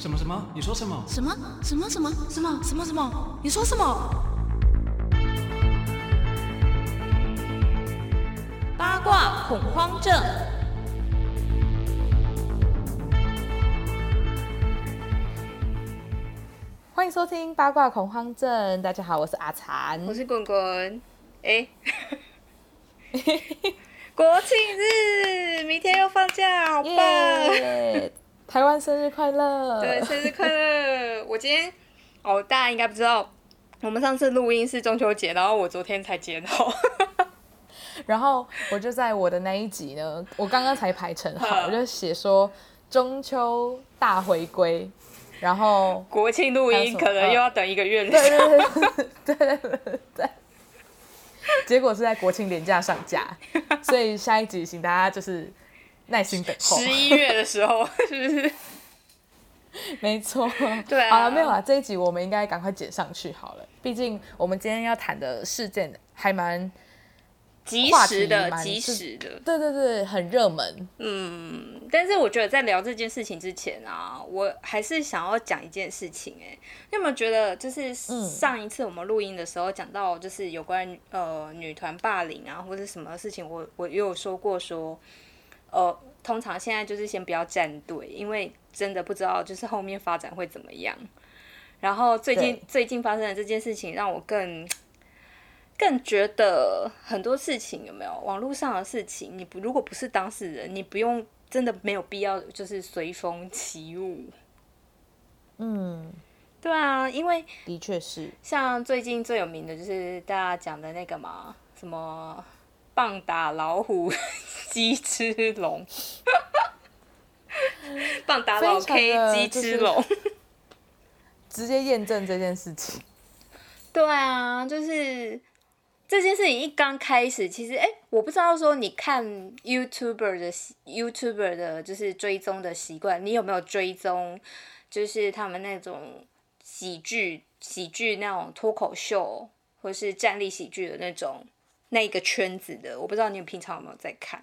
什么什么？你说什么？什么什么什么什么什么什么？你说什么？八卦恐慌症。欢迎收听八卦恐慌症。大家好，我是阿残，我是滚滚。哎，国庆日，明天又放假，好棒！台湾生日快乐！对，生日快乐！我今天哦，大家应该不知道，我们上次录音是中秋节，然后我昨天才接到，然后我就在我的那一集呢，我刚刚才排成好，我就写说中秋大回归。然后国庆录音可能又要等一个月了。对对对对对对。结果是在国庆连假上架，所以下一集请大家就是耐心等候。十一月的时候 是不是？没错。对啊。没有啊，这一集我们应该赶快剪上去好了。毕竟我们今天要谈的事件还蛮。及时的，及时的，对对对，很热门。嗯，但是我觉得在聊这件事情之前啊，我还是想要讲一件事情。哎，你有没有觉得，就是上一次我们录音的时候讲到，就是有关呃女团霸凌啊，或者什么事情，我我也有说过说，呃，通常现在就是先不要站队，因为真的不知道就是后面发展会怎么样。然后最近最近发生的这件事情，让我更。更觉得很多事情有没有网络上的事情，你不如果不是当事人，你不用真的没有必要就是随风起舞。嗯，对啊，因为的确是像最近最有名的就是大家讲的那个嘛，什么棒打老虎，鸡吃龙，棒打老 K，鸡吃龙，直接验证这件事情。对啊，就是。这件事情一刚开始，其实哎，我不知道说你看 YouTuber 的 YouTuber 的，就是追踪的习惯，你有没有追踪？就是他们那种喜剧、喜剧那种脱口秀，或是站立喜剧的那种那一个圈子的，我不知道你平常有没有在看？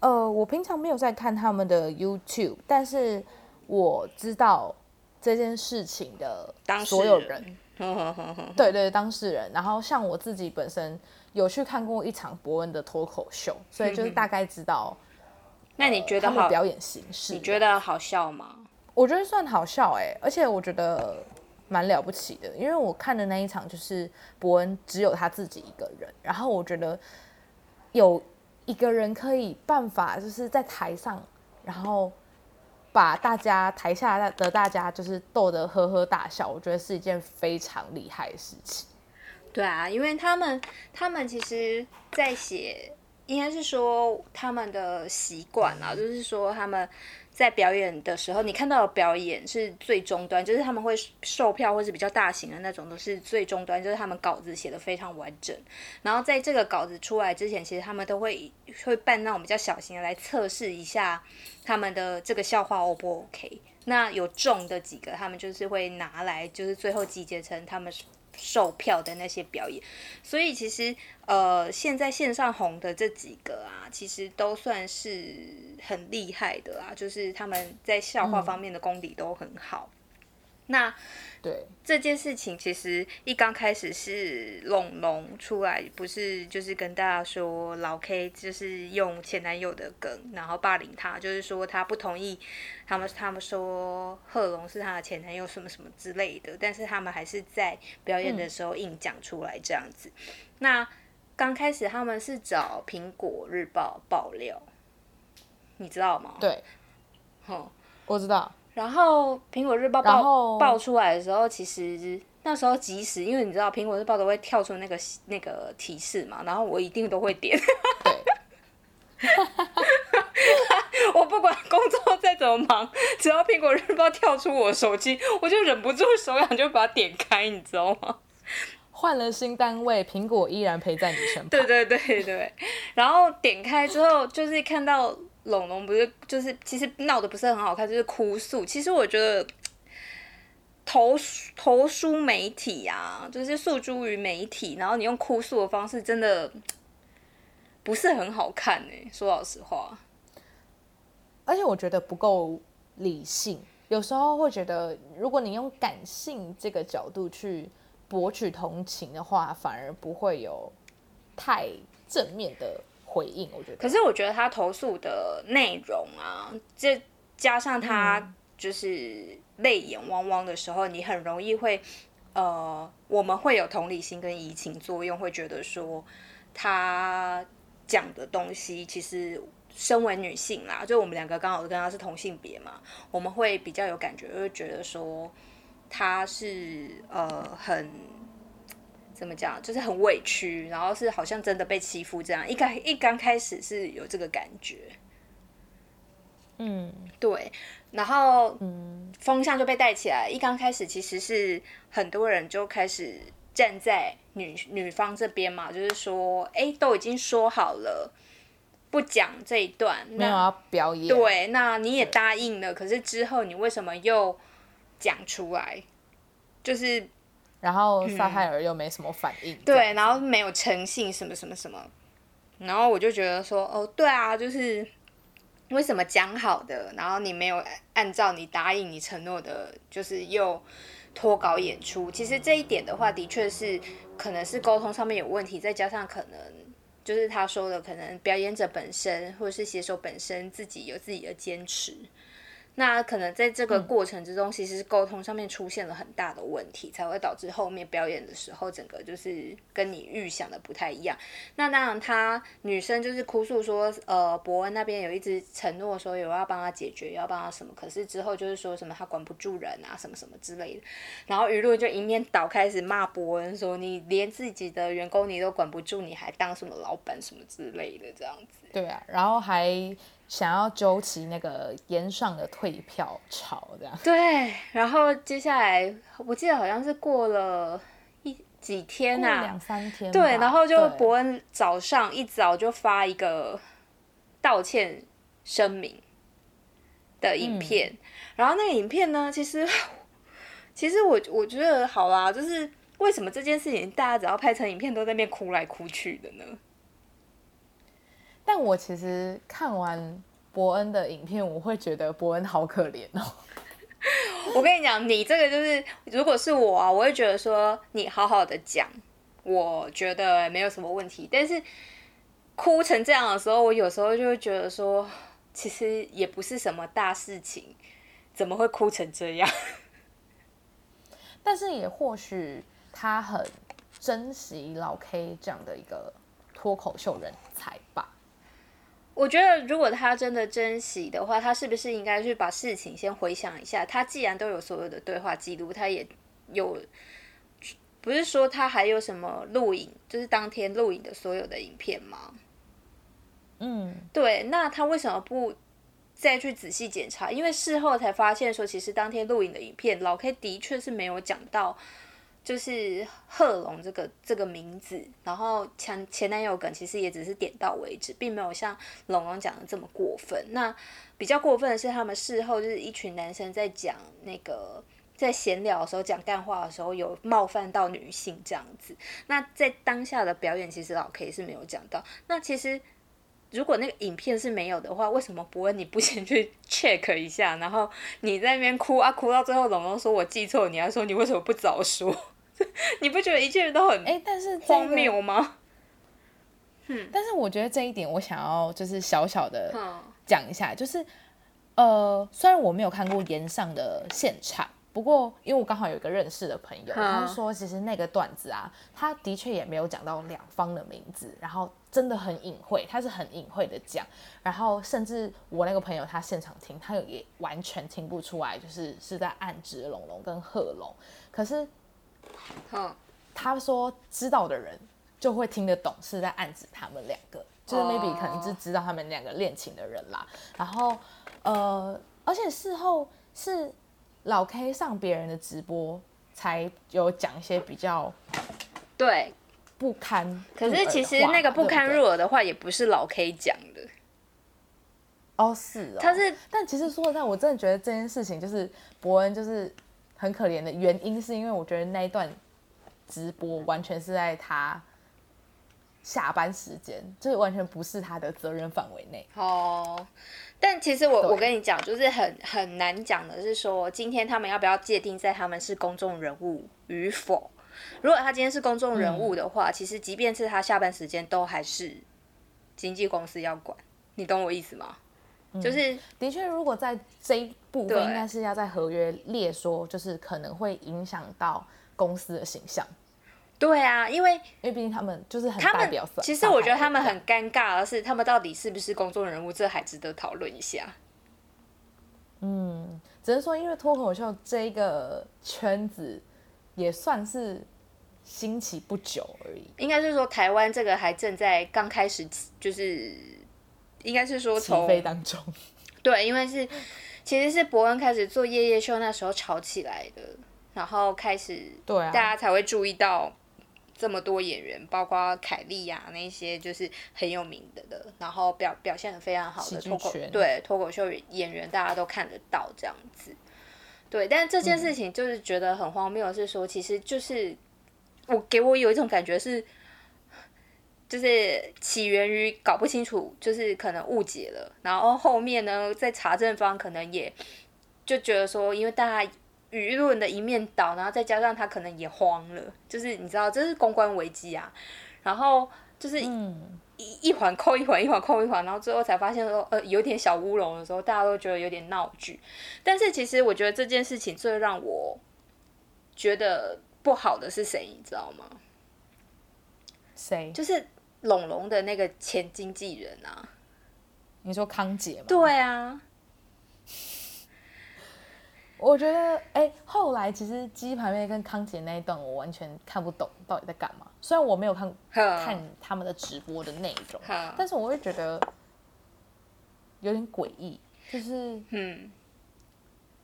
呃，我平常没有在看他们的 YouTube，但是我知道这件事情的所有人。对对，当事人。然后像我自己本身有去看过一场伯恩的脱口秀，所以就是大概知道。那你觉得好表演形式？你觉得好笑吗？我觉得算好笑哎，而且我觉得蛮了不起的，因为我看的那一场就是伯恩只有他自己一个人，然后我觉得有一个人可以办法就是在台上，然后。把大家台下的大家就是逗得呵呵大笑，我觉得是一件非常厉害的事情。对啊，因为他们他们其实，在写，应该是说他们的习惯啊，就是说他们。在表演的时候，你看到的表演是最终端，就是他们会售票或是比较大型的那种，都是最终端，就是他们稿子写的非常完整。然后在这个稿子出来之前，其实他们都会会办那种比较小型的来测试一下他们的这个笑话 O 不 OK。那有中的几个，他们就是会拿来，就是最后集结成他们。售票的那些表演，所以其实呃，现在线上红的这几个啊，其实都算是很厉害的啦，就是他们在笑话方面的功底都很好。那对这件事情，其实一刚开始是龙龙出来，不是就是跟大家说老 K 就是用前男友的梗，然后霸凌他，就是说他不同意，他们他们说贺龙是他的前男友什么什么之类的，但是他们还是在表演的时候硬讲出来这样子。那刚开始他们是找苹果日报爆料，你知道吗？对，好，我知道。然后苹果日报报报出来的时候，其实那时候即时，因为你知道苹果日报都会跳出那个那个提示嘛，然后我一定都会点。我不管工作再怎么忙，只要苹果日报跳出我手机，我就忍不住手痒，就把它点开，你知道吗？换了新单位，苹果依然陪在你身旁。对对对对，然后点开之后，就是看到。龙龙不是就是其实闹得不是很好看，就是哭诉。其实我觉得投投书媒体啊，就是诉诸于媒体，然后你用哭诉的方式，真的不是很好看哎。说老实话，而且我觉得不够理性。有时候会觉得，如果你用感性这个角度去博取同情的话，反而不会有太正面的回应。我觉得，可是我觉得他投诉的内容啊，这加上他就是泪眼汪汪的时候，你很容易会，呃，我们会有同理心跟移情作用，会觉得说他讲的东西其实。身为女性啦，就我们两个刚好跟他是同性别嘛，我们会比较有感觉，会觉得说他是呃很怎么讲，就是很委屈，然后是好像真的被欺负这样。一开一刚开始是有这个感觉，嗯，对，然后嗯，风向就被带起来。一刚开始其实是很多人就开始站在女女方这边嘛，就是说，哎，都已经说好了。不讲这一段，没有要表演。对，那你也答应了，可是之后你为什么又讲出来？就是，然后撒泰尔又没什么反应。对，然后没有诚信，什么什么什么。然后我就觉得说，哦，对啊，就是为什么讲好的，然后你没有按照你答应、你承诺的，就是又脱稿演出。其实这一点的话，的确是可能是沟通上面有问题，再加上可能。就是他说的，可能表演者本身或者是写手本身自己有自己的坚持。那可能在这个过程之中，其实是沟通上面出现了很大的问题，才会导致后面表演的时候，整个就是跟你预想的不太一样。那当然，她女生就是哭诉说，呃，伯恩那边有一直承诺说有要帮他解决，要帮他什么，可是之后就是说什么他管不住人啊，什么什么之类的。然后舆论就一面倒，开始骂伯恩说，你连自己的员工你都管不住，你还当什么老板什么之类的这样子。对啊，然后还。想要揪起那个延上的退票潮，这样对。然后接下来，我记得好像是过了一几天啊，两三天。对，然后就伯恩早上一早就发一个道歉声明的影片。然后那个影片呢，其实 其实我我觉得好啦，就是为什么这件事情大家只要拍成影片都在那边哭来哭去的呢？但我其实看完伯恩的影片，我会觉得伯恩好可怜哦。我跟你讲，你这个就是，如果是我啊，我会觉得说你好好的讲，我觉得没有什么问题。但是哭成这样的时候，我有时候就会觉得说，其实也不是什么大事情，怎么会哭成这样？但是也或许他很珍惜老 K 这样的一个脱口秀人才吧。我觉得，如果他真的珍惜的话，他是不是应该去把事情先回想一下？他既然都有所有的对话记录，他也有，不是说他还有什么录影，就是当天录影的所有的影片吗？嗯，对。那他为什么不再去仔细检查？因为事后才发现说，其实当天录影的影片，老 K 的确是没有讲到。就是贺龙这个这个名字，然后前前男友梗其实也只是点到为止，并没有像龙龙讲的这么过分。那比较过分的是，他们事后就是一群男生在讲那个在闲聊的时候讲干话的时候，有冒犯到女性这样子。那在当下的表演，其实老 K 是没有讲到。那其实如果那个影片是没有的话，为什么不问你不先去 check 一下？然后你在那边哭啊哭到最后，龙龙说我记错，你还说你为什么不早说？你不觉得一切都很哎，但是荒谬吗？嗯，但是我觉得这一点我想要就是小小的讲一下，就是呃，虽然我没有看过岩上的现场，不过因为我刚好有一个认识的朋友，他说其实那个段子啊，他的确也没有讲到两方的名字，然后真的很隐晦，他是很隐晦的讲，然后甚至我那个朋友他现场听，他也完全听不出来，就是是在暗指龙龙跟贺龙，可是。他说知道的人就会听得懂，是在暗指他们两个，就是 maybe 可能是知道他们两个恋情的人啦。然后，呃，而且事后是老 K 上别人的直播，才有讲一些比较对不堪。可是其实那个不堪入耳的话，也不是老 K 讲的。哦，是哦，他是，但其实说实在，我真的觉得这件事情就是伯恩就是很可怜的原因，是因为我觉得那一段。直播完全是在他下班时间，就是完全不是他的责任范围内。哦，但其实我我跟你讲，就是很很难讲的是说，今天他们要不要界定在他们是公众人物与否？如果他今天是公众人物的话，其实即便是他下班时间，都还是经纪公司要管。你懂我意思吗？就是的确，如果在这一部分，应该是要在合约列说，就是可能会影响到公司的形象，对啊，因为因为毕竟他们就是很他们表色。其实我觉得他们很尴尬的是，他们到底是不是公众人物，这还值得讨论一下。嗯只能说，因为脱口秀这个圈子也算是兴起不久而已，应该是说台湾这个还正在刚开始，就是应该是说起从飞当中。对，因为是其实是伯恩开始做夜夜秀那时候炒起来的，然后开始对啊大家才会注意到这么多演员，包括凯莉呀、那些就是很有名的的，然后表表现的非常好的脱口圈对脱口秀演员，大家都看得到这样子。对，但是这件事情就是觉得很荒谬，是说其实就是我给我有一种感觉是。就是起源于搞不清楚，就是可能误解了，然后后面呢，在查证方可能也就觉得说，因为大家舆论的一面倒，然后再加上他可能也慌了，就是你知道这是公关危机啊，然后就是嗯，一一环扣一环，一环扣一环，然后最后才发现说，呃，有点小乌龙的时候，大家都觉得有点闹剧。但是其实我觉得这件事情最让我觉得不好的是谁，你知道吗？谁？就是龙龙的那个前经纪人啊。你说康姐吗？对啊，我觉得，哎、后来其实鸡排妹跟康姐那一段，我完全看不懂到底在干嘛。虽然我没有看看他们的直播的内容，哼但是我会觉得有点诡异，就是嗯，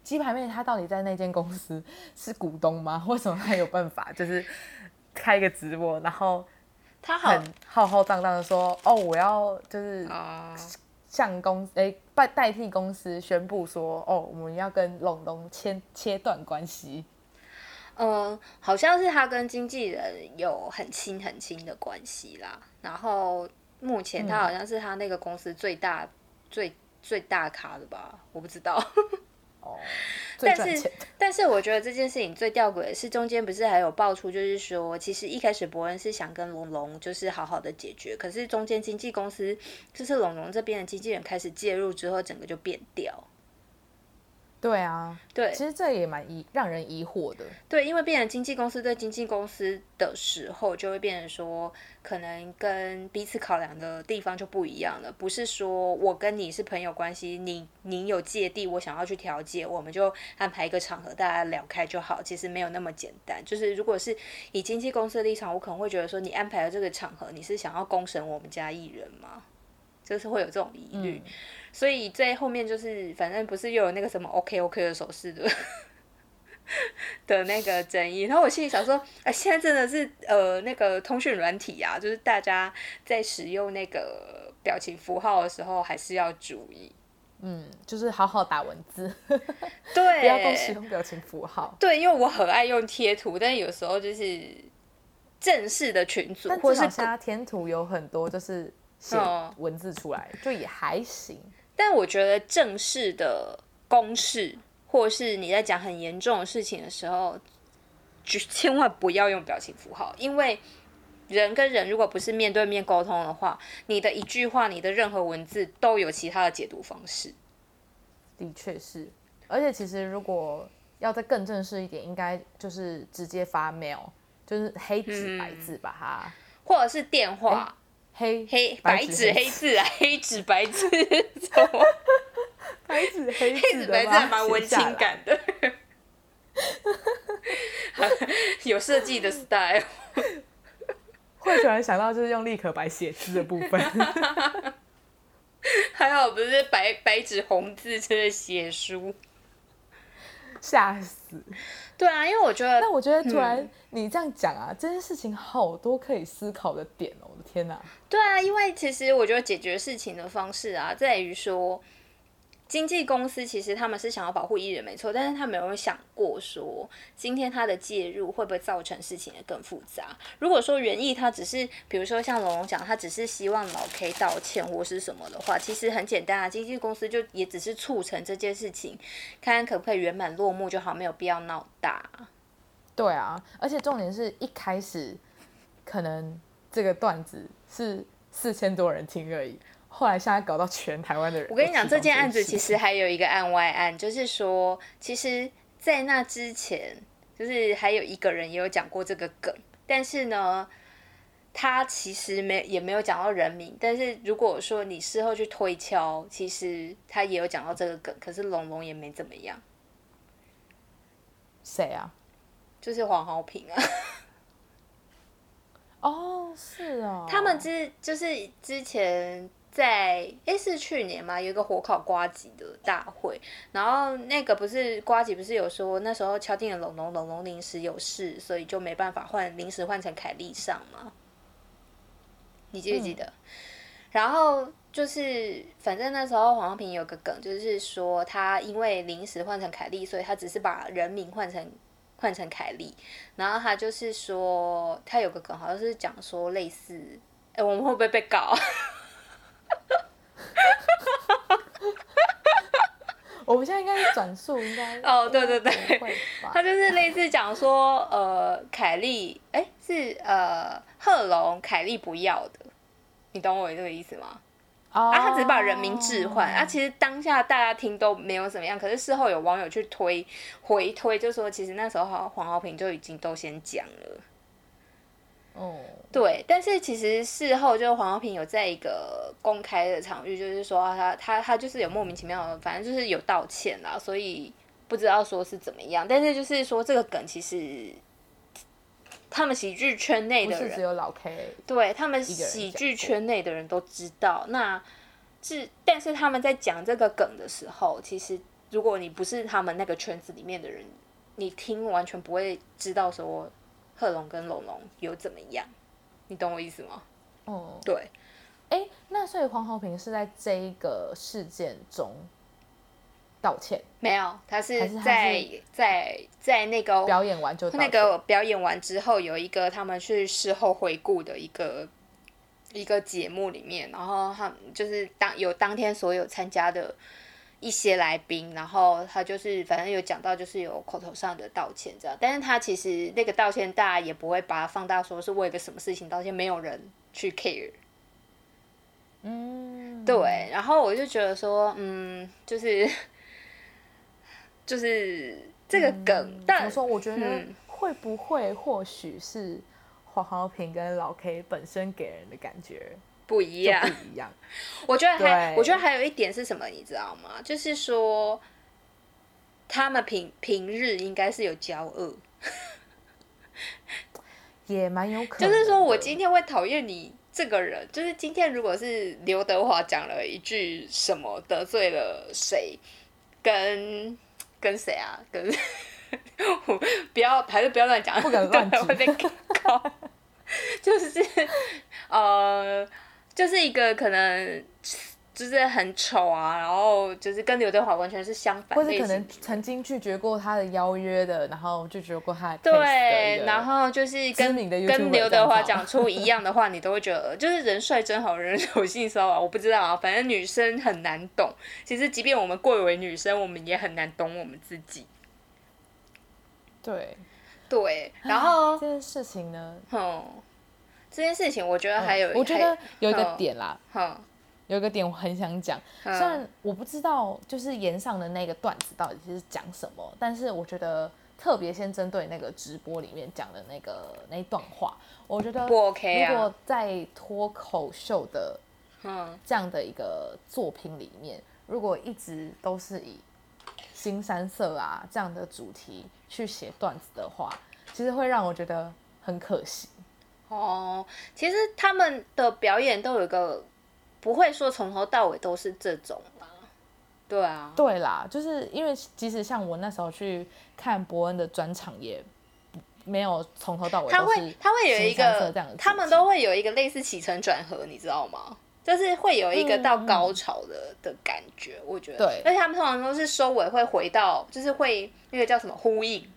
鸡排妹她到底在那间公司是股东吗？为什么她有办法就是开一个直播，然后他很浩浩荡荡的说，哦，我要就是啊、向公诶代代替公司宣布说，哦，我们要跟龙龙切切断关系。嗯，好像是他跟经纪人有很亲很亲的关系啦。然后目前他好像是他那个公司最大、最最大咖的吧，我不知道。哦，但是。但是我觉得这件事情最吊诡的是，中间不是还有爆出，就是说，其实一开始伯恩是想跟龙龙就是好好的解决，可是中间经纪公司就是龙龙这边的经纪人开始介入之后，整个就变掉。对啊，对其实这也蛮疑让人疑惑的。对，因为变成经纪公司对经纪公司的时候，就会变成说，可能跟彼此考量的地方就不一样了。不是说我跟你是朋友关系，你你有芥蒂，我想要去调解，我们就安排一个场合大家聊开就好。其实没有那么简单。就是如果是以经纪公司的立场，我可能会觉得说，你安排了这个场合，你是想要公审我们家艺人吗？就是会有这种疑虑。所以最后面就是，反正不是又有那个什么 OK OK 的手势的的那个争议，然后我心里想说，哎、现在真的是呃那个通讯软体啊，就是大家在使用那个表情符号的时候，还是要注意。嗯，就是好好打文字，对，不要都使用表情符号。对，因为我很爱用贴图，但有时候就是正式的群组但或是至少现在填图有很多就是写哦文字出来，就也还行。但我觉得正式的公式，或是你在讲很严重的事情的时候，就 千万不要用表情符号，因为人跟人如果不是面对面沟通的话，你的一句话，你的任何文字都有其他的解读方式。的确是，而且其实如果要再更正式一点，应该就是直接发 mail，就是黑纸白字把它、或者是电话，黑黑白白纸黑字啊，黑纸白 字，白纸黑黑字的纸白字还蛮文青。感的，有设计的 style。会突然想到就是用立可白写字的部分。还好不是白白纸红字真的写书。吓死！对啊，因为我觉得那我觉得突然嗯你这样讲啊，这件事情好多可以思考的点哦！我的天哪，对啊，因为其实我觉得解决事情的方式啊，在于说，经纪公司其实他们是想要保护艺人没错，但是他没有想过说今天他的介入会不会造成事情的更复杂。如果说原意他只是，比如说像龙龙讲，他只是希望老 K 道歉或是什么的话，其实很简单啊，经纪公司就也只是促成这件事情，看看可不可以圆满落幕就好，没有必要闹大。对啊，而且重点是一开始可能这个段子是四千多人听而已。后来现在搞到全台湾的人。我跟你讲，这件案子其实还有一个案外案，就是说，其实，在那之前，就是还有一个人也有讲过这个梗，但是呢，他其实没也没有讲到人名。但是如果说你事后去推敲，其实他也有讲到这个梗，可是龙龙也没怎么样。谁啊？就是黄豪平啊。哦，是啊。他们之就是之前。在诶是去年嘛，有一个火烤瓜吉的大会，然后那个不是瓜吉不是有说那时候敲定了龙龙龙龙临时有事，所以就没办法换临时换成凯莉上嘛？你记不记得？然后就是反正那时候黄平有个梗，就是说他因为临时换成凯莉，所以他只是把人名换成换成凯莉，然后他就是说他有个梗，好像是讲说类似，哎，我们会不会被告？我们现在应该是转述，应该哦，对对对，他就是类似讲说，呃，凯莉，哎，是呃，贺龙，凯莉不要的，你懂我这个意思吗？啊，他只是把人名置换，啊，其实当下大家听都没有怎么样，可是事后有网友去推回推，就说其实那时候黄浩平就已经都先讲了。哦，对，但是其实事后就是黄浩平有在一个公开的场域，就是说他他他就是有莫名其妙的，反正就是有道歉啦，所以不知道说是怎么样。但是就是说这个梗其实他们喜剧圈内的人只有老 K，对他们喜剧圈内的人都知道。那是但是他们在讲这个梗的时候，其实如果你不是他们那个圈子里面的人，你听完全不会知道说。贺龙跟龙龙有怎么样？你懂我意思吗？哦，对。哎，那所以黄豪平是在这一个事件中道歉？没有，他是在在在那个表演完就那个表演完之后，有一个他们去事后回顾的一个一个节目里面，然后他就是当有当天所有参加的。一些来宾，然后他就是反正有讲到，就是有口头上的道歉这样，但是他其实那个道歉大家也不会把它放大，说是为了什么事情道歉，没有人去 care。嗯，对，然后我就觉得说，嗯，就是 就是这个梗，但说我觉得会不会或许是黄豪平跟老 K 本身给人的感觉。不一样，不一样。我觉得还，我觉得还有一点是什么，你知道吗？就是说，他们平平日应该是有交恶，也蛮有可能。就是说我今天会讨厌你这个人，就是今天如果是刘德华讲了一句什么得罪了谁，跟跟谁啊？跟 不要，还是不要乱讲，不敢乱讲，会被告。就是呃。就是一个可能就是很丑啊，然后就是跟刘德华完全是相反，或者可能曾经拒绝过他的邀约的，然后拒绝过他的对，然后就是跟跟刘德华讲出一样的话，你都会觉得就是人帅真好人有性骚扰，我不知道啊，反正女生很难懂。其实即便我们贵为女生，我们也很难懂我们自己。对对，然后这件事情呢，嗯。这件事情，我觉得还有，我觉得有一个点啦，有一个点我很想讲，虽然我不知道就是言上的那个段子到底是讲什么，但是我觉得特别先针对那个直播里面讲的那个那一段话，我觉得不 OK 啊。如果在脱口秀的嗯这样的一个作品里面，如果一直都是以新三色啊这样的主题去写段子的话，其实会让我觉得很可惜。哦，其实他们的表演都有一个，不会说从头到尾都是这种吧。对啊，对啦，就是因为即使像我那时候去看伯恩的专场，也没有从头到尾。他会他会有一个，他们都会有一个类似起承转合，你知道吗？就是会有一个到高潮的、的感觉，我觉得。对而且他们通常都是收尾会回到，就是会那个叫什么呼应。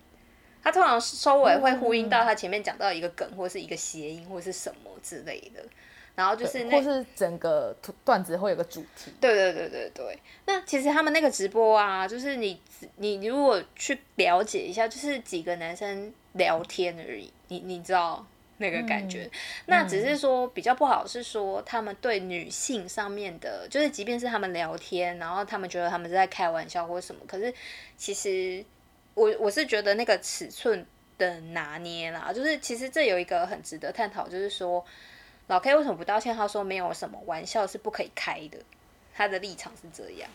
他通常收尾会呼应到他前面讲到一个梗，或是一个谐音，或是什么之类的。然后就是那或是整个段子会有个主题。对对对对对，那其实他们那个直播啊，就是你你如果去了解一下，就是几个男生聊天而已，你你知道那个感觉。那只是说比较不好是说他们对女性上面的，就是即便是他们聊天，然后他们觉得他们是在开玩笑或什么，可是其实我我是觉得那个尺寸的拿捏啦，就是其实这有一个很值得探讨，就是说。老 K 为什么不道歉？他说没有什么玩笑是不可以开的，他的立场是这样。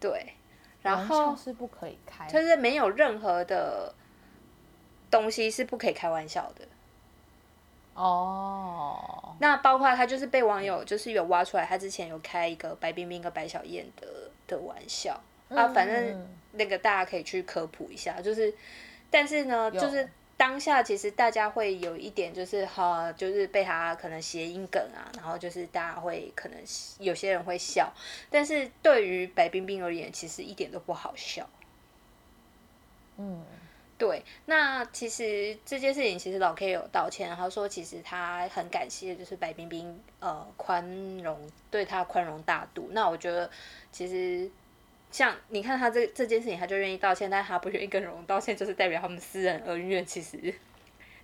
对，然后笑是不可以开，就是没有任何的东西是不可以开玩笑的。哦，那包括他就是被网友就是有挖出来，他之前有开一个白冰冰跟白小燕的的玩笑、啊，反正嗯那个大家可以去科普一下，就是，但是呢，就是当下其实大家会有一点就是哈，就是被他可能谐音梗啊，然后就是大家会可能有些人会笑，但是对于白冰冰而言，其实一点都不好笑。嗯，对，那其实这件事情，其实老 K 有道歉，他说其实他很感谢，就是白冰冰呃宽容对他宽容大度。那我觉得其实像你看他这这件事情，他就愿意道歉，但是他不愿意跟荣道歉，就是代表他们私人恩怨其实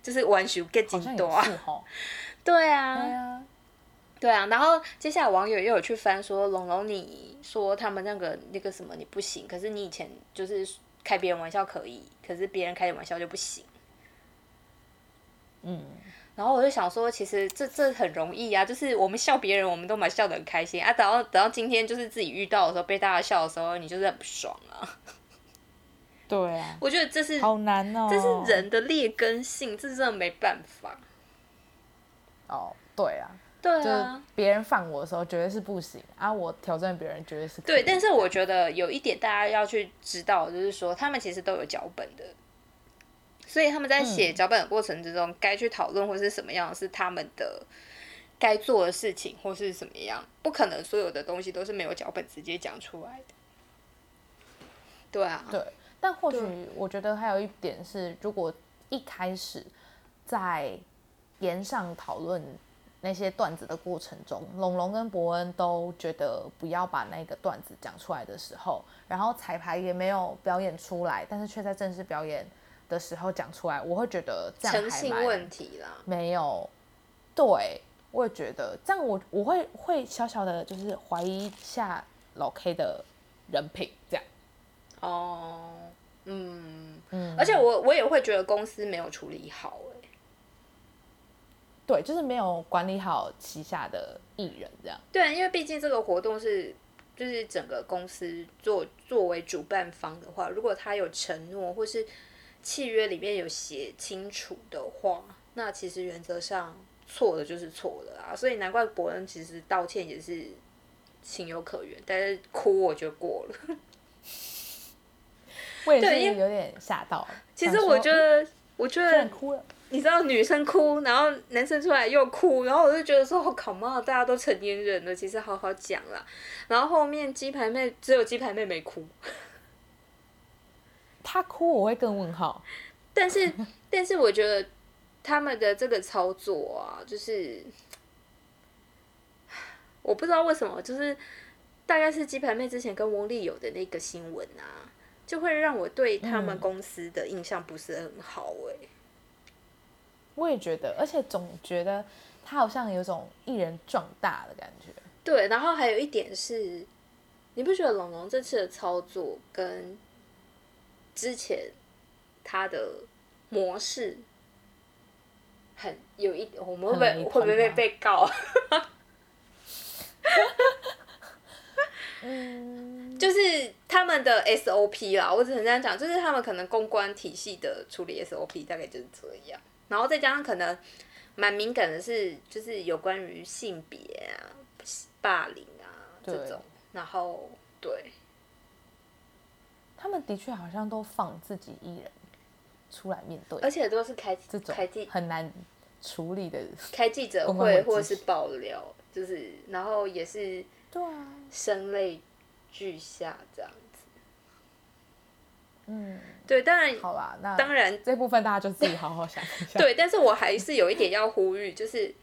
就是完全 get 好像也进多啊。对啊，对啊，对啊，然后接下来网友又有去翻说，龙龙你说他们那个那个什么你不行，可是你以前就是开别人玩笑可以，可是别人开你玩笑就不行。嗯，然后我就想说，其实这这很容易啊，就是我们笑别人，我们都蛮笑得很开心啊。等到等到今天就是自己遇到的时候，被大家笑的时候，你就是很不爽啊。对啊，我觉得这是好难哦，这是人的劣根性，这真的没办法。哦，对啊，就是对啊，别人放我的时候绝对是不行啊，我挑战别人绝对是对，但是我觉得有一点大家要去知道，就是说他们其实都有脚本的，所以他们在写嗯脚本的过程之中，该去讨论或是什么样是他们的该做的事情，或是什么样，不可能所有的东西都是没有脚本直接讲出来的。对啊，对，但或许我觉得还有一点是，如果一开始在言上讨论那些段子的过程中，龙龙跟伯恩都觉得不要把那个段子讲出来的时候，然后彩排也没有表演出来，但是却在正式表演的时候讲出来，我会觉得这样诚信还蛮问题啦。没有，对，我也觉得这样我我会会小小的就是怀疑一下老 K 的人品，这样，哦，嗯，嗯，而且我我也会觉得公司没有处理好、欸，对，就是没有管理好旗下的艺人这样。对，因为毕竟这个活动是就是整个公司作作为主办方的话，如果他有承诺或是契约里面有写清楚的话，那其实原则上错的就是错的啊。所以难怪伯恩其实道歉也是情有可原，但是哭我就过了。我也是有点吓到了。其实我觉得，我觉得哭了，你知道女生哭，然后男生出来又哭，然后我就觉得说，我靠妈，大家都成年人了，其实好好讲啦。然后后面鸡排妹只有鸡排妹没哭，他哭我会更问号。但是但是我觉得他们的这个操作啊，就是我不知道为什么，就是大概是鸡排妹之前跟翁丽友的那个新闻啊，就会让我对他们嗯公司的印象不是很好哎、我也觉得，而且总觉得他好像有种艺人壮大的感觉。对，然后还有一点是，你不觉得龙龙这次的操作跟之前他的模式很有一，我们会不会会不会被被告？嗯，就是他们的 SOP 啦，我只能这样讲，就是他们可能公关体系的处理 SOP 大概就是这样，然后再加上可能蛮敏感的是，就是有关于性别啊、霸凌啊这种，然后对。他们的确好像都放自己一人出来面对而且都是开这种很难处理的。开记者会或者是爆料，就是然后也是对啊，声泪俱下这样子。嗯，对，当然好啦，那当然这部分大家就自己好好想一下。对，但是我还是有一点要呼吁，就是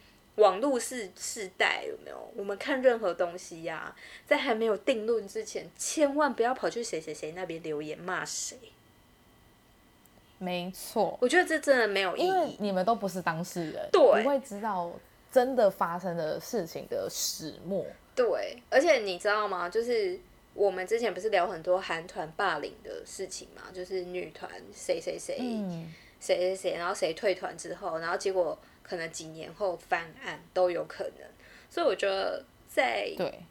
网络世世代有没有？我们看任何东西呀、在还没有定论之前，千万不要跑去谁谁谁那边留言骂谁。没错，我觉得这真的没有意因为义。你们都不是当事人，对不会知道真的发生的事情的始末。对，而且你知道吗？就是我们之前不是聊很多韩团霸凌的事情嘛，就是女团谁谁谁嗯，谁谁谁，然后谁退团之后，然后结果可能几年后翻案都有可能。所以我觉得在对，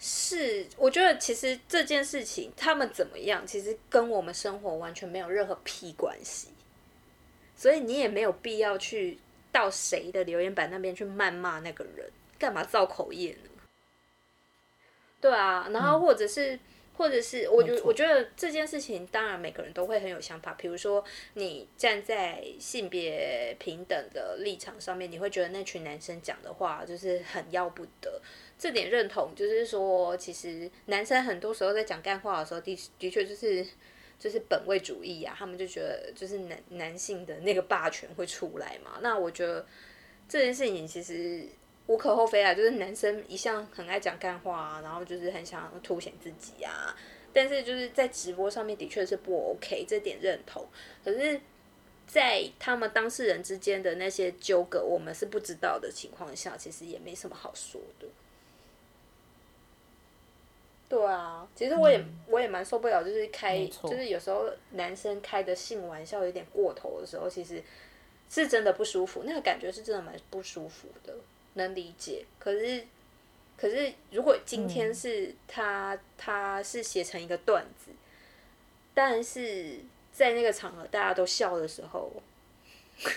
是，我觉得其实这件事情他们怎么样，其实跟我们生活完全没有任何屁关系，所以你也没有必要去到谁的留言板那边去谩骂那个人，干嘛造口业呢？对啊，然后或者是。或者是我觉我觉得这件事情，当然每个人都会很有想法。比如说，你站在性别平等的立场上面，你会觉得那群男生讲的话就是很要不得。这点认同，就是说，其实男生很多时候在讲干话的时候，的的确就是就是本位主义啊，他们就觉得就是男男性的那个霸权会出来嘛。那我觉得这件事情其实无可厚非啊，就是男生一向很爱讲干话啊，然后就是很想凸显自己啊。但是就是在直播上面的确是不 OK，这点认同。可是，在他们当事人之间的那些纠葛，我们是不知道的情况下，其实也没什么好说的。对啊，其实我也、我也蛮受不了，就是开就是有时候男生开的性玩笑有点过头的时候，其实是真的不舒服，那个感觉是真的蛮不舒服的，能理解。可是可是如果今天是他、他是写成一个段子，但是在那个场合大家都笑的时候，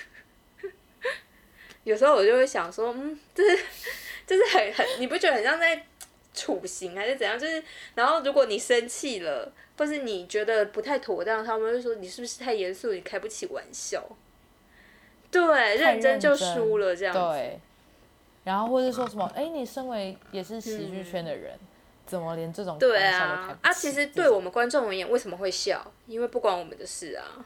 有时候我就会想说，嗯，就是 就是很很，你不觉得很像在处刑还是怎样？就是，然后如果你生气了，或是你觉得不太妥当，他们会说你是不是太严肃，你开不起玩笑。对，认真就输了这样子。对，然后或者说什么，哎，你身为也是喜剧圈的人，怎么连这种对啊啊，其实对我们观众而言，为什么会笑？因为不关我们的事啊。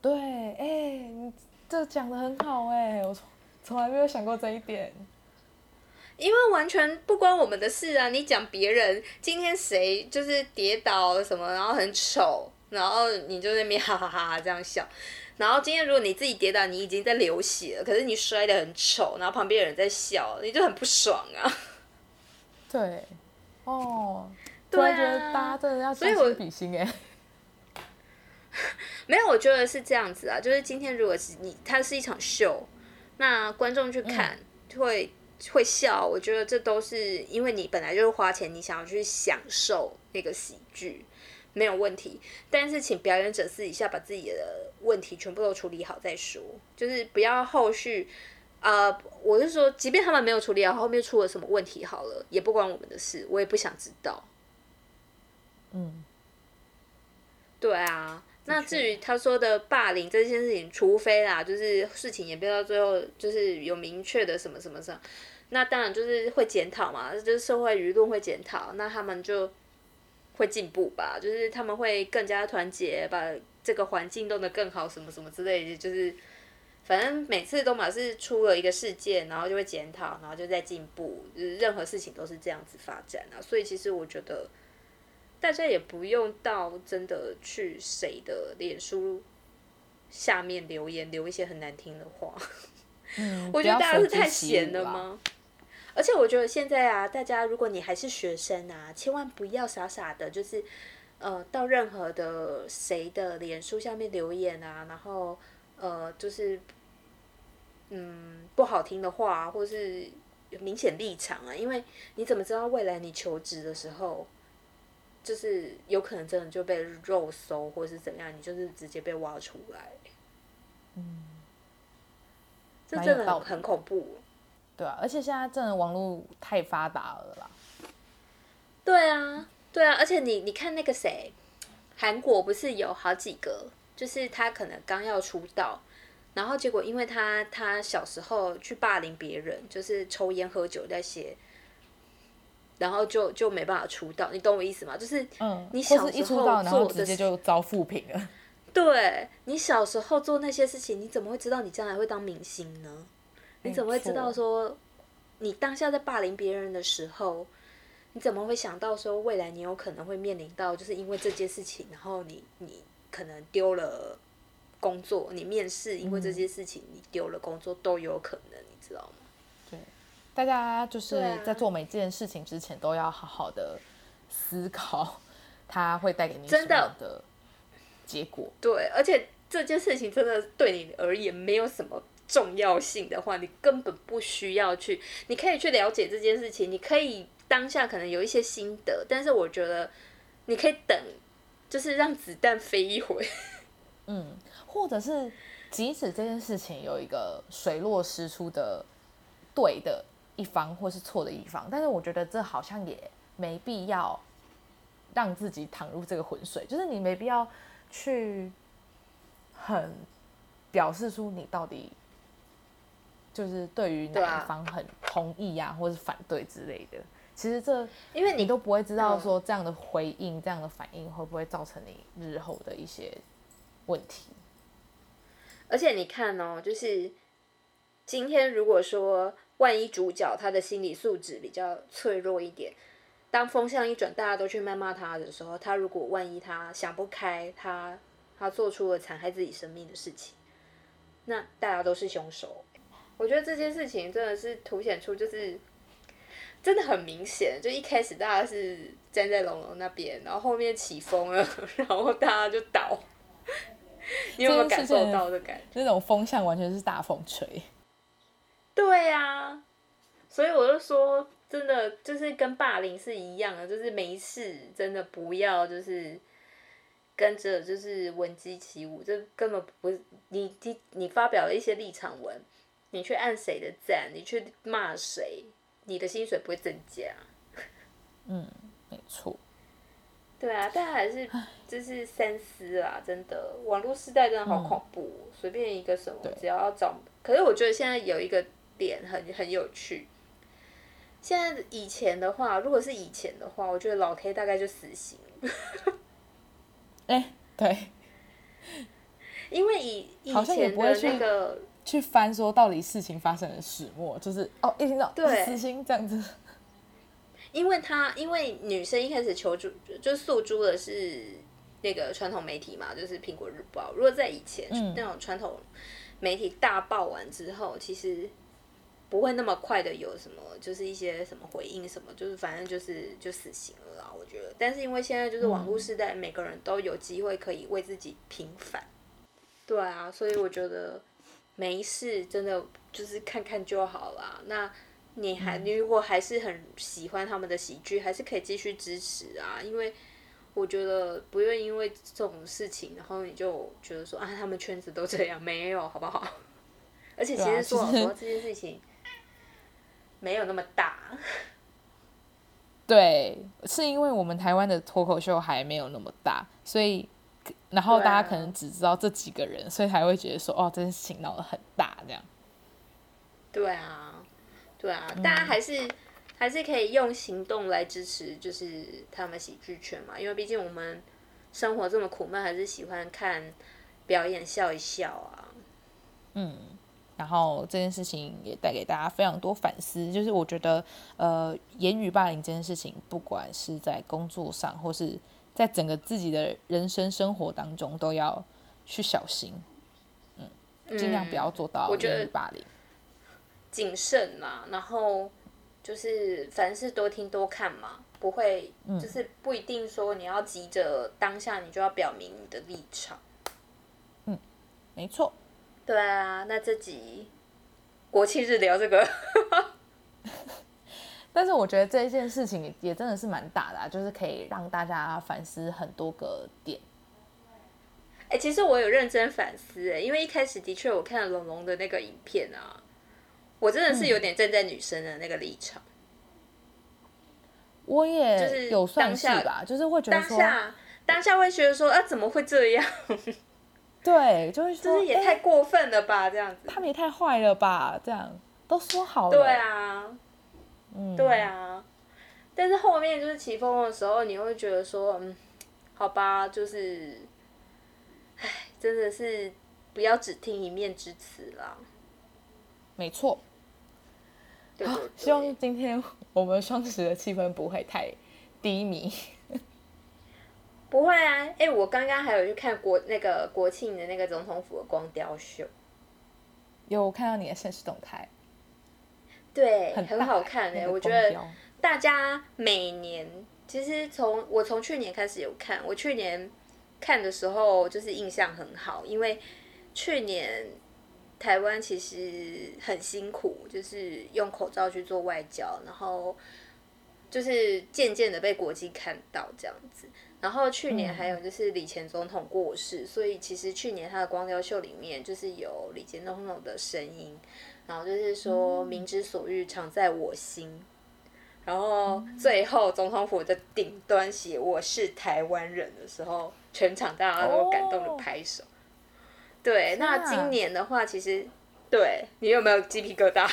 对，哎，你这讲的很好哎，我从从来没有想过这一点。因为完全不关我们的事啊！你讲别人今天谁就是跌倒了什么，然后很丑，然后你就在那边哈哈哈哈这样笑。然后今天如果你自己跌倒，你已经在流血了，可是你摔得很丑，然后旁边有人在笑，你就很不爽啊。对，哦，对突然觉得啊大家真的要所以我将心比心哎。没有，我觉得是这样子啊，就是今天如果是你，它是一场秀，那观众去看、会会笑，我觉得这都是因为你本来就是花钱，你想要去享受那个喜剧，没有问题。但是请表演者私底下把自己的问题全部都处理好再说，就是不要后续。呃，我是说，即便他们没有处理好，后面出了什么问题，好了，也不关我们的事，我也不想知道。嗯，对啊，那至于他说的霸凌这件事情，除非啦，就是事情演变到最后，就是有明确的什么什么什么，那当然就是会检讨嘛，就是社会舆论会检讨，那他们就会进步吧，就是他们会更加团结，把这个环境弄得更好，什么什么之类的，就是反正每次都嘛是出了一个事件，然后就会检讨，然后就在进步，就是任何事情都是这样子发展啊，所以其实我觉得。大家也不用到真的去谁的脸书下面留言留一些很难听的话，嗯我觉得大家是太闲了了？吗？而且我觉得现在啊，大家如果你还是学生啊，千万不要傻傻的，就是呃，到任何的谁的脸书下面留言啊，然后呃，就是嗯不好听的话，或是有明显立场啊，因为你怎么知道未来你求职的时候？就是有可能真的就被肉搜，或是怎样，你就是直接被挖出来。嗯，这真的很恐怖。对啊，而且现在真的网络太发达了啦。对啊，对啊，而且你你看那个谁，韩国不是有好几个，就是他可能刚要出道，然后结果因为他他小时候去霸凌别人，就是抽烟喝酒那些，然后就就没办法出道，你懂我意思吗？就是嗯，你小时候是一出道，然后直做的事接就遭负评了。对你小时候做那些事情，你怎么会知道你将来会当明星呢？你怎么会知道说，你当下在霸凌别人的时候，你怎么会想到说未来你有可能会面临到，就是因为这件事情，然后你你可能丢了工作，你面试因为这件事情你丢了工作都有可能，你知道吗？对大家就是在做每件事情之前，都要好好的思考，它会带给你什么真的的结果。对，而且这件事情真的对你而言没有什么重要性的话，你根本不需要去，你可以去了解这件事情，你可以当下可能有一些心得，但是我觉得你可以等，就是让子弹飞一回。嗯，或者是即使这件事情有一个水落石出的对的一方，或是错的一方，但是我觉得这好像也没必要让自己躺入这个浑水，就是你没必要去很表示出你到底就是对于哪一方很同意呀、或是反对之类的。其实这因为你你都不会知道嗯说这样的回应、这样的反应会不会造成你日后的一些问题。而且你看哦，就是今天如果说万一主角他的心理素质比较脆弱一点，当风向一转，大家都去谩骂他的时候，他如果万一他想不开，他他做出了残害自己生命的事情，那大家都是凶手。我觉得这件事情真的是凸显出就是。真的很明显，就一开始大家是站在龙龙那边，然后后面起风了，然后大家就倒。你有没有感受到这感觉？那种风向完全是大风吹。对呀、所以我就说，真的就是跟霸凌是一样的，就是没事真的不要就是跟着就是闻鸡起舞，这根本不是你你你发表了一些立场文，你去按谁的赞，你去骂谁，你的薪水不会增加。嗯没错，对啊，但还是就是三思啦，真的，网络时代真的好恐怖哦、随、便一个什么，只要找，可是我觉得现在有一个点很很有趣。现在以前的话，如果是以前的话，我觉得老 K 大概就死刑，哎、对，因为以以前的那个去翻说到底事情发生的始末，就是哦，一听到对死刑这样子，因为他因为女生一开始求助就诉诸的是那个传统媒体嘛，就是苹果日报。如果在以前、嗯那种传统媒体大爆完之后，其实不会那么快的有什么，就是一些什么回应什么，就是反正就是就死刑了啦。我觉得，但是因为现在就是网络时代，每个人都有机会可以为自己平反。对啊，所以我觉得没事，真的就是看看就好啦。那你还你如果还是很喜欢他们的喜剧，还是可以继续支持啊，因为我觉得不用因为这种事情，然后你就觉得说啊，他们圈子都这样，没有好不好？而且其实说老实话，这件事情没有那么大。对，是因为我们台湾的脱口秀还没有那么大，所以然后大家可能只知道这几个人，所以才会觉得说哦，这件事情闹得很大这样。对啊，对啊，大家还是、还是可以用行动来支持，就是他们喜剧圈嘛，因为毕竟我们生活这么苦闷，还是喜欢看表演笑一笑啊。嗯然后这件事情也带给大家非常多反思，就是我觉得，呃，言语霸凌这件事情，不管是在工作上，或是在整个自己的人生生活当中，都要去小心，嗯，尽量不要做到我觉得。谨慎嘛，然后就是凡事多听多看嘛，不会、就是不一定说你要急着当下你就要表明你的立场。嗯没错，对啊，那这集国庆日聊这个，但是我觉得这一件事情也也真的是蛮大的、啊，就是可以让大家反思很多个点。哎、其实我有认真反思哎，因为一开始的确我看了龙龙的那个影片啊，我真的是有点站在女生的那个立场，我就是也有算是当下吧，就是会觉得说，当下当下会觉得说啊怎么会这样？对，就会说，就是也哎太过分了吧，这样子。他们也太坏了吧，这样都说好了，对，啊，嗯，对啊。但是后面就是起风的时候，你会觉得说，嗯，好吧，就是，唉，真的是不要只听一面之词啦。没错。对对对，希望今天我们双十的气氛不会太低迷。不会啊。哎、我刚刚还有去看国那个国庆的那个总统府的光雕秀，有看到你的现实动态，对，很很好看哎、哎、我觉得大家每年其实从我从去年开始有看，我去年看的时候就是印象很好，因为去年台湾其实很辛苦，就是用口罩去做外交，然后就是渐渐的被国际看到这样子。然后去年还有就是李前总统过世，所以其实去年他的光雕秀里面就是有李前总统的声音，然后就是说“民之所欲，常在我心”。然后最后总统府的顶端写“我是台湾人”的时候，全场大家都感动的拍手。对，那啊今年的话，其实对你有没有鸡皮疙瘩？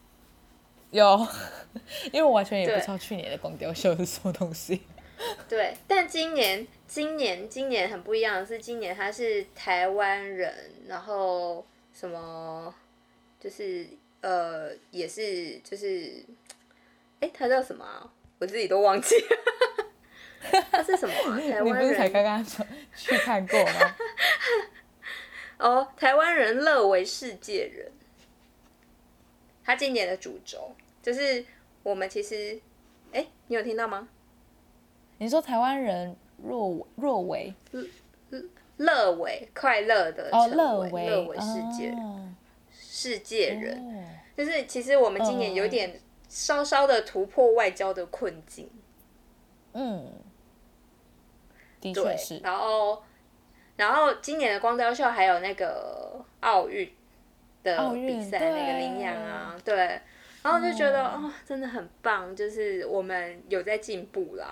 有，因为我完全也不知道去年的光雕秀是什么东西。对，但今年今年今年很不一样的是，今年他是台湾人，然后什么就是呃，也是就是，哎，他叫什么啊、我自己都忘记了。他是什么啊、台湾你不是才人刚刚说去看过吗？哦，台湾人乐为世界人。他今年的主轴就是我们其实，哎，你有听到吗？你说台湾人若若为乐为快乐的乐为乐为世界人。哦世界人，哦。就是其实我们今年有点稍稍的突破外交的困境，嗯，的对确是，然后然后今年的光雕秀还有那个奥运的奥运比赛，那个对领奖啊，对，然后就觉得哦真的很棒，就是我们有在进步啦，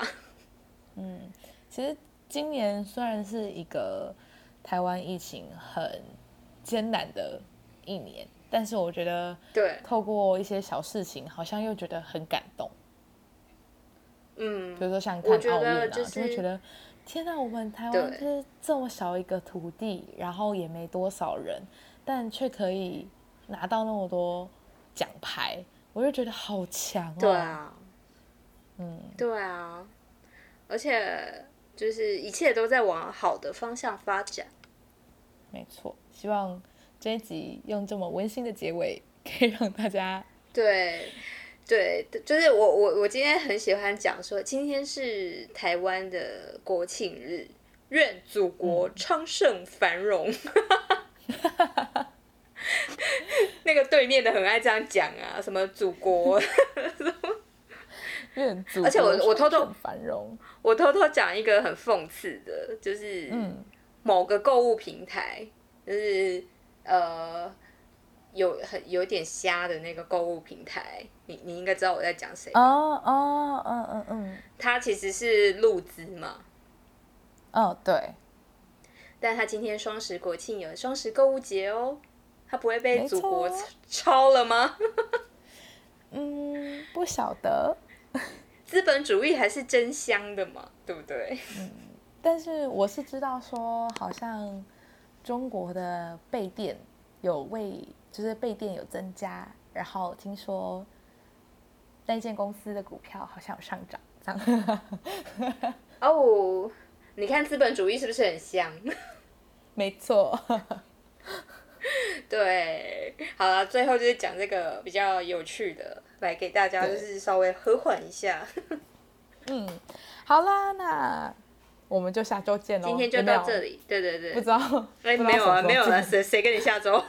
嗯，其实今年虽然是一个台湾疫情很艰难的一年，但是我觉得对，透过一些小事情，好像又觉得很感动。嗯比，如说像看奥运啊，得就是会觉得天哪，我们台湾就是这么小一个土地，然后也没多少人，但却可以拿到那么多奖牌，我就觉得好强哦。对，啊，嗯，对啊，而且就是一切都在往好的方向发展。没错。希望这一集用这么温馨的结尾，可以让大家对，对，就是我我我今天很喜欢讲说，今天是台湾的国庆日，愿祖国昌盛繁荣。那个对面的很爱这样讲啊，什么祖国，愿祖而且我我偷偷繁荣。我偷偷讲一个很讽刺的，就是嗯某个购物平台，就是呃有很有点瞎的那个购物平台，你你应该知道我在讲谁吧？哦哦，嗯嗯嗯，它其实是路资嘛，哦对，但他今天双十国庆有双十购物节哦，他不会被祖国错。抄了吗？嗯，不晓得，资本主义还是真香的嘛，对不对？但是我是知道说，好像中国的备电有为，就是备电有增加，然后听说那间公司的股票好像有上涨，这样。哦，你看资本主义是不是很香？没错，对，好了，最后就是讲这个比较有趣的，来给大家就是稍微和缓一下。嗯，好啦，那我们就下周见喽。今天就到这，里，对对对，不知道，哎，没有啊，什么时候没有了，见谁谁跟你下周？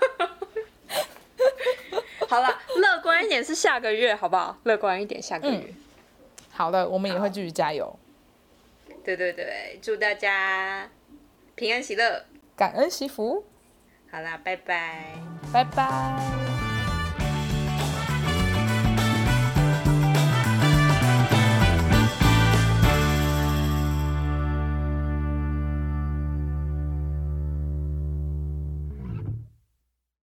好了，乐观一点是下个月，好不好？乐观一点，下个月。好的，我们也会继续加油，对对对，祝大家平安喜乐。感恩惜福，好啦，拜拜。拜拜。